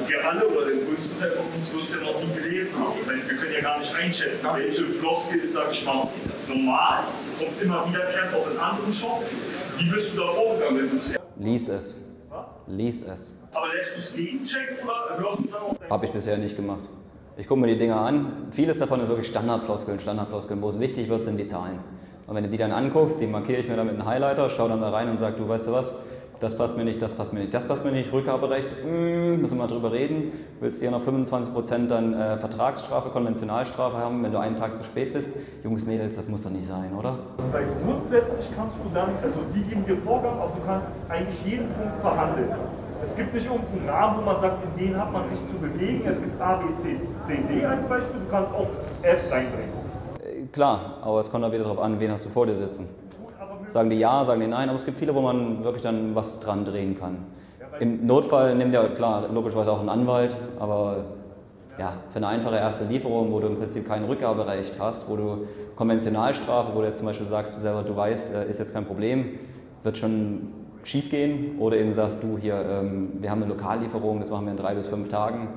wir alle oder den größten Teil von uns wird es ja noch nie gelesen haben. Das heißt, wir können ja gar nicht einschätzen, welche Floskel ist, sag ich mal, normal, kommt immer wiederkehrend auch in anderen Shops. Wie bist du da vorgegangen, wenn du es Lies es. Was? Lies es. Aber lässt du es gegenchecken oder hörst du dann auch Habe ich bisher nicht gemacht. Ich gucke mir die Dinger an. Vieles davon ist wirklich Standardfloskeln, Standardfloskeln. Wo es wichtig wird, sind die Zahlen. Und wenn du die dann anguckst, die markiere ich mir dann mit einem Highlighter, schaue dann da rein und sage, du weißt du was, das passt mir nicht, das passt mir nicht, das passt mir nicht, Rückgaberecht, mm, müssen wir mal drüber reden. Willst du ja noch 25% dann äh, Vertragsstrafe, Konventionalstrafe haben, wenn du einen Tag zu spät bist? Jungs, Mädels, das muss doch nicht sein, oder? Weil grundsätzlich kannst du dann, also die geben dir Vorgaben, aber du kannst eigentlich jeden Punkt verhandeln. Es gibt nicht irgendeinen Rahmen, wo man sagt, in den hat man sich zu bewegen. Es gibt A, B, C, C, D als Beispiel. Du kannst auch F reinbringen. Äh, klar, aber es kommt auch wieder darauf an, wen hast du vor dir sitzen. Sagen die ja, sagen die nein, aber es gibt viele, wo man wirklich dann was dran drehen kann. Im Notfall nimmt ja klar logischerweise auch einen Anwalt, aber ja, für eine einfache erste Lieferung, wo du im Prinzip kein Rückgaberecht hast, wo du Konventionalstrafe, wo du jetzt zum Beispiel sagst, du selber, du weißt, äh, ist jetzt kein Problem, wird schon schief gehen, oder eben sagst du hier, ähm, wir haben eine Lokallieferung, das machen wir in drei bis fünf Tagen,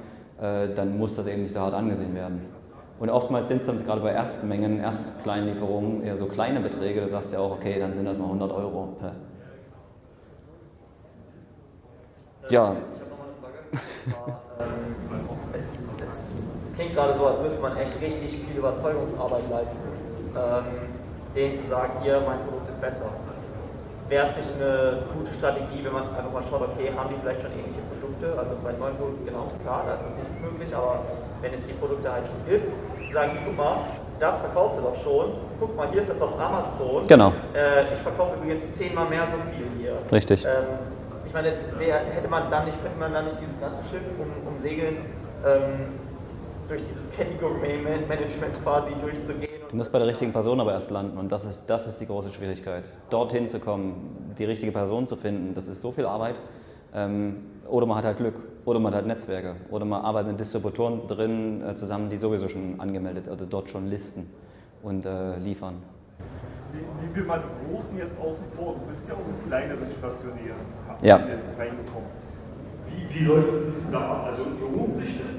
äh, dann muss das eben nicht so hart angesehen werden. Und oftmals sind es dann gerade bei Erstmengen, Erstkleinlieferungen eher so kleine Beträge. Da sagst du ja auch, okay, dann sind das mal 100 Euro. Ja. es, es klingt gerade so, als müsste man echt richtig viel Überzeugungsarbeit leisten, ähm, denen zu sagen, hier, mein Produkt ist besser. Wäre es nicht eine gute Strategie, wenn man einfach mal schaut, okay, haben die vielleicht schon ähnliche Produkte? Also bei neuen Produkten, genau, klar, da ist es nicht möglich, aber wenn es die Produkte halt schon gibt, sagen, guck mal, das verkaufst du doch schon, guck mal, hier ist das auf Amazon. Genau. Äh, ich verkaufe übrigens zehnmal mehr so viel hier. Richtig. Ähm, ich meine, wer, hätte man dann nicht, könnte man dann nicht dieses ganze Schiff um, umsegeln, ähm, durch dieses Category-Management quasi durchzugehen. Du musst bei der richtigen Person aber erst landen und das ist, das ist die große Schwierigkeit. Dorthin zu kommen, die richtige Person zu finden, das ist so viel Arbeit. Ähm, oder man hat halt Glück, oder man hat Netzwerke, oder man arbeitet mit Distributoren drin äh, zusammen, die sowieso schon angemeldet oder dort schon listen und äh, liefern. Nehmen wir mal die Großen jetzt außen vor. Du bist ja auch ein kleineres Stationär ja. reingekommen. Wie, wie läuft das da? Also lohnt sich das?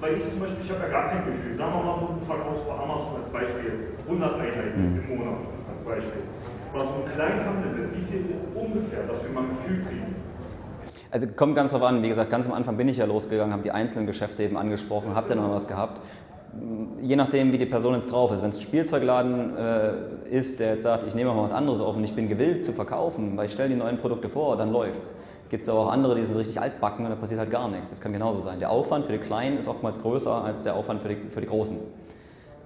Weil ich zum Beispiel, ich habe ja gar kein Gefühl. Sagen wir mal, du verkaufst bei Amazon als Beispiel jetzt 100 Einheiten mhm. im Monat als Beispiel. Aber so ein Kleinhandel, wie viel ungefähr, dass wir mal ein Gefühl kriegen? Also kommt ganz drauf an, wie gesagt, ganz am Anfang bin ich ja losgegangen, habe die einzelnen Geschäfte eben angesprochen, habe dann noch was gehabt. Je nachdem, wie die Person jetzt drauf ist. Wenn es ein Spielzeugladen äh, ist, der jetzt sagt, ich nehme mal was anderes auf und ich bin gewillt zu verkaufen, weil ich stelle die neuen Produkte vor, dann läuft's. Gibt es auch andere, die sind richtig altbacken und da passiert halt gar nichts. Das kann genauso sein. Der Aufwand für die Kleinen ist oftmals größer als der Aufwand für die, für die Großen.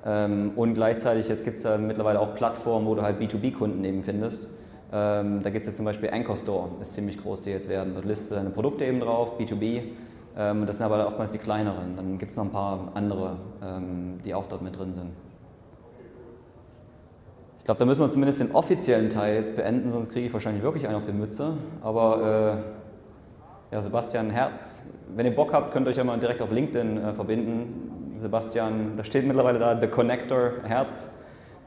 Ähm, und gleichzeitig, jetzt gibt es ja mittlerweile auch Plattformen, wo du halt B2B-Kunden eben findest ähm, da gibt es jetzt zum Beispiel Anchor Store, ist ziemlich groß, die jetzt werden. Dort listest deine Produkte eben drauf, B2B. Ähm, das sind aber oftmals die kleineren. Dann gibt es noch ein paar andere, ähm, die auch dort mit drin sind. Ich glaube, da müssen wir zumindest den offiziellen Teil jetzt beenden, sonst kriege ich wahrscheinlich wirklich einen auf die Mütze. Aber äh, ja, Sebastian Herz, wenn ihr Bock habt, könnt ihr euch ja mal direkt auf LinkedIn äh, verbinden. Sebastian, da steht mittlerweile da The Connector Herz.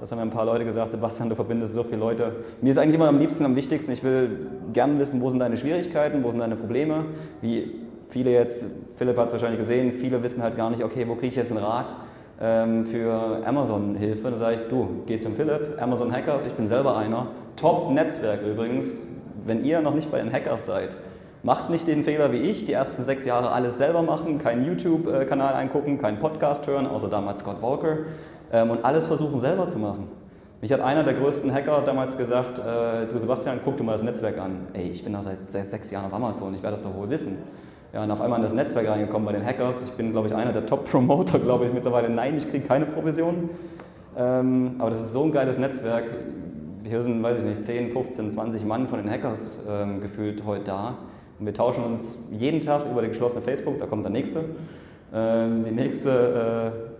Das haben mir ein paar Leute gesagt, Sebastian, du verbindest so viele Leute. Mir ist eigentlich immer am liebsten, am wichtigsten, ich will gern wissen, wo sind deine Schwierigkeiten, wo sind deine Probleme. Wie viele jetzt, Philipp hat es wahrscheinlich gesehen, viele wissen halt gar nicht, okay, wo kriege ich jetzt einen Rat ähm, für Amazon-Hilfe. Da sage ich, du, geh zum Philipp, Amazon Hackers, ich bin selber einer. Top-Netzwerk übrigens. Wenn ihr noch nicht bei den Hackers seid, macht nicht den Fehler wie ich, die ersten sechs Jahre alles selber machen, keinen YouTube-Kanal eingucken, keinen Podcast hören, außer damals Scott Walker und alles versuchen selber zu machen. Mich hat einer der größten Hacker damals gesagt, äh, du Sebastian, guck dir mal das Netzwerk an. Ey, ich bin da seit, seit sechs Jahren auf Amazon, ich werde das doch wohl wissen. Ja, und auf einmal in das Netzwerk reingekommen bei den Hackers. Ich bin, glaube ich, einer der Top-Promoter, [LAUGHS] glaube ich, mittlerweile. Nein, ich kriege keine Provision. Ähm, aber das ist so ein geiles Netzwerk. Hier sind, weiß ich nicht, 10, 15, 20 Mann von den Hackers ähm, gefühlt heute da. Und wir tauschen uns jeden Tag über die geschlossene Facebook, da kommt der nächste. Ähm, die nächste äh,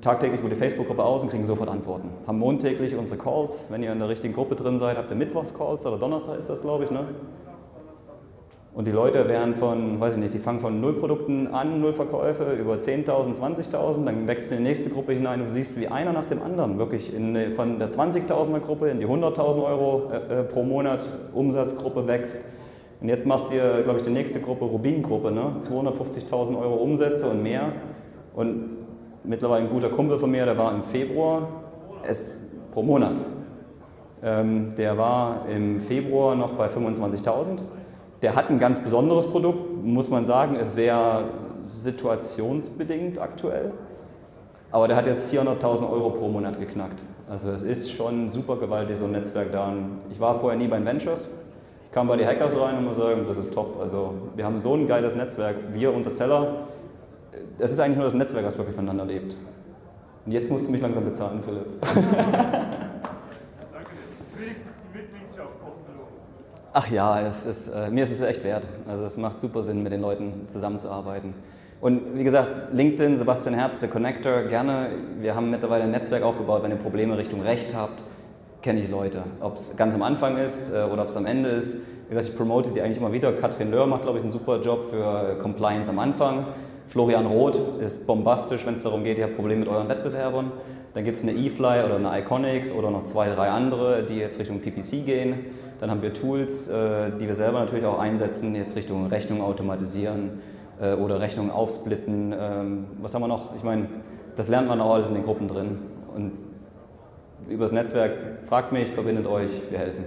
tagtäglich die Facebook-Gruppe aus und kriegen sofort Antworten. Haben montäglich unsere Calls. Wenn ihr in der richtigen Gruppe drin seid, habt ihr Mittwochs-Calls oder Donnerstag ist das, glaube ich. Ne? Und die Leute werden von, weiß ich nicht, die fangen von null Produkten an, null Verkäufe, über 10.000, 20.000, dann wächst du in die nächste Gruppe hinein und siehst, wie einer nach dem anderen wirklich in, von der 20.000er Gruppe in die 100.000 Euro äh, äh, pro Monat Umsatzgruppe wächst. Und jetzt macht ihr, glaube ich, die nächste Gruppe, Rubin-Gruppe, ne? 250.000 Euro Umsätze und mehr. Und mittlerweile ein guter Kumpel von mir, der war im Februar, es pro Monat. Ähm, der war im Februar noch bei 25.000. Der hat ein ganz besonderes Produkt, muss man sagen, ist sehr situationsbedingt aktuell. Aber der hat jetzt 400.000 Euro pro Monat geknackt. Also es ist schon super gewaltig, so ein Netzwerk da. Ich war vorher nie bei Ventures. Ich kam bei die Hackers rein und muss sagen, das ist top. Also wir haben so ein geiles Netzwerk. Wir und der Seller, es ist eigentlich nur das Netzwerk, das wirklich voneinander lebt. Und jetzt musst du mich langsam bezahlen, Philipp. [LAUGHS] Ach ja, es ist, äh, mir ist es echt wert. Also es macht super Sinn, mit den Leuten zusammenzuarbeiten. Und wie gesagt, LinkedIn, Sebastian Herz, The Connector, gerne. Wir haben mittlerweile ein Netzwerk aufgebaut. Wenn ihr Probleme Richtung Recht habt, kenne ich Leute. Ob es ganz am Anfang ist äh, oder ob es am Ende ist. Wie gesagt, ich promote die eigentlich immer wieder. Katrin Löhr macht, glaube ich, einen super Job für Compliance am Anfang. Florian Roth ist bombastisch, wenn es darum geht, ihr habt Probleme mit euren Wettbewerbern. Dann gibt es eine eFly oder eine Iconics oder noch zwei, drei andere, die jetzt Richtung PPC gehen. Dann haben wir Tools, äh, die wir selber natürlich auch einsetzen, jetzt Richtung Rechnung automatisieren äh, oder Rechnung aufsplitten. Ähm, was haben wir noch? Ich meine, das lernt man auch alles in den Gruppen drin. Und über das Netzwerk fragt mich, verbindet euch, wir helfen.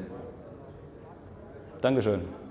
Dankeschön.